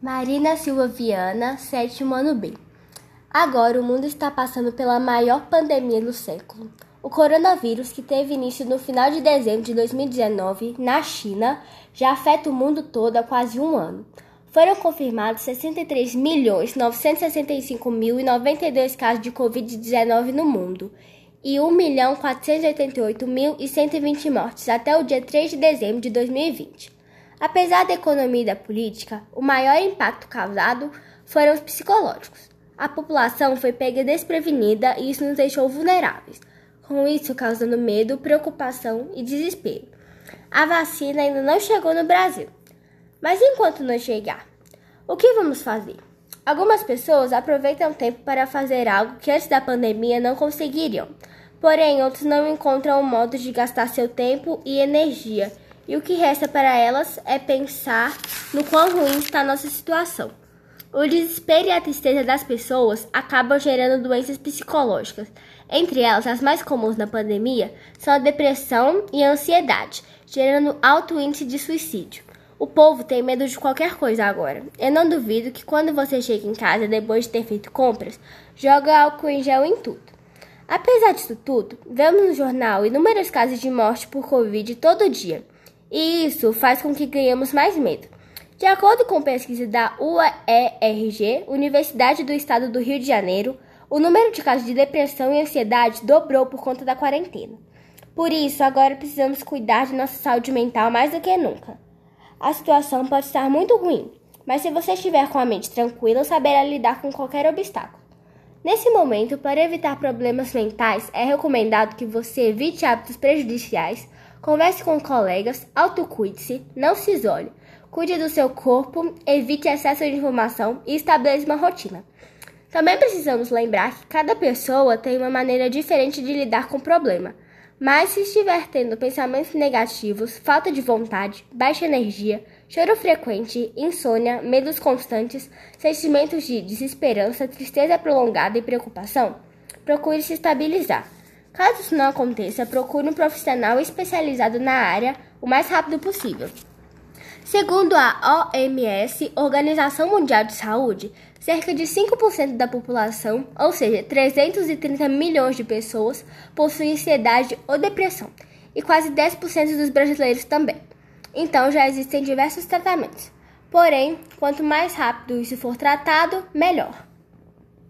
Marina Silva Viana, sétimo ano B. Agora o mundo está passando pela maior pandemia do século. O coronavírus, que teve início no final de dezembro de 2019 na China, já afeta o mundo todo há quase um ano. Foram confirmados 63.965.092 casos de Covid-19 no mundo e 1.488.120 mortes até o dia 3 de dezembro de 2020. Apesar da economia e da política, o maior impacto causado foram os psicológicos. A população foi pega desprevenida e isso nos deixou vulneráveis, com isso causando medo, preocupação e desespero. A vacina ainda não chegou no Brasil. Mas enquanto não chegar, o que vamos fazer? Algumas pessoas aproveitam o tempo para fazer algo que antes da pandemia não conseguiriam. Porém, outros não encontram um modo de gastar seu tempo e energia e o que resta para elas é pensar no quão ruim está a nossa situação. O desespero e a tristeza das pessoas acabam gerando doenças psicológicas. Entre elas, as mais comuns na pandemia são a depressão e a ansiedade, gerando alto índice de suicídio. O povo tem medo de qualquer coisa agora. Eu não duvido que quando você chega em casa depois de ter feito compras, joga álcool em gel em tudo. Apesar disso tudo, vemos no jornal inúmeros casos de morte por Covid todo dia. E isso faz com que ganhemos mais medo. De acordo com pesquisa da UERJ, Universidade do Estado do Rio de Janeiro, o número de casos de depressão e ansiedade dobrou por conta da quarentena. Por isso, agora precisamos cuidar de nossa saúde mental mais do que nunca. A situação pode estar muito ruim, mas se você estiver com a mente tranquila, saberá lidar com qualquer obstáculo. Nesse momento, para evitar problemas mentais, é recomendado que você evite hábitos prejudiciais Converse com colegas, autocuide-se, não se isole. Cuide do seu corpo, evite excesso de informação e estabeleça uma rotina. Também precisamos lembrar que cada pessoa tem uma maneira diferente de lidar com o problema. Mas se estiver tendo pensamentos negativos, falta de vontade, baixa energia, choro frequente, insônia, medos constantes, sentimentos de desesperança, tristeza prolongada e preocupação, procure se estabilizar. Caso isso não aconteça, procure um profissional especializado na área o mais rápido possível. Segundo a OMS, Organização Mundial de Saúde, cerca de 5% da população, ou seja, 330 milhões de pessoas, possuem ansiedade ou depressão, e quase 10% dos brasileiros também. Então já existem diversos tratamentos. Porém, quanto mais rápido isso for tratado, melhor.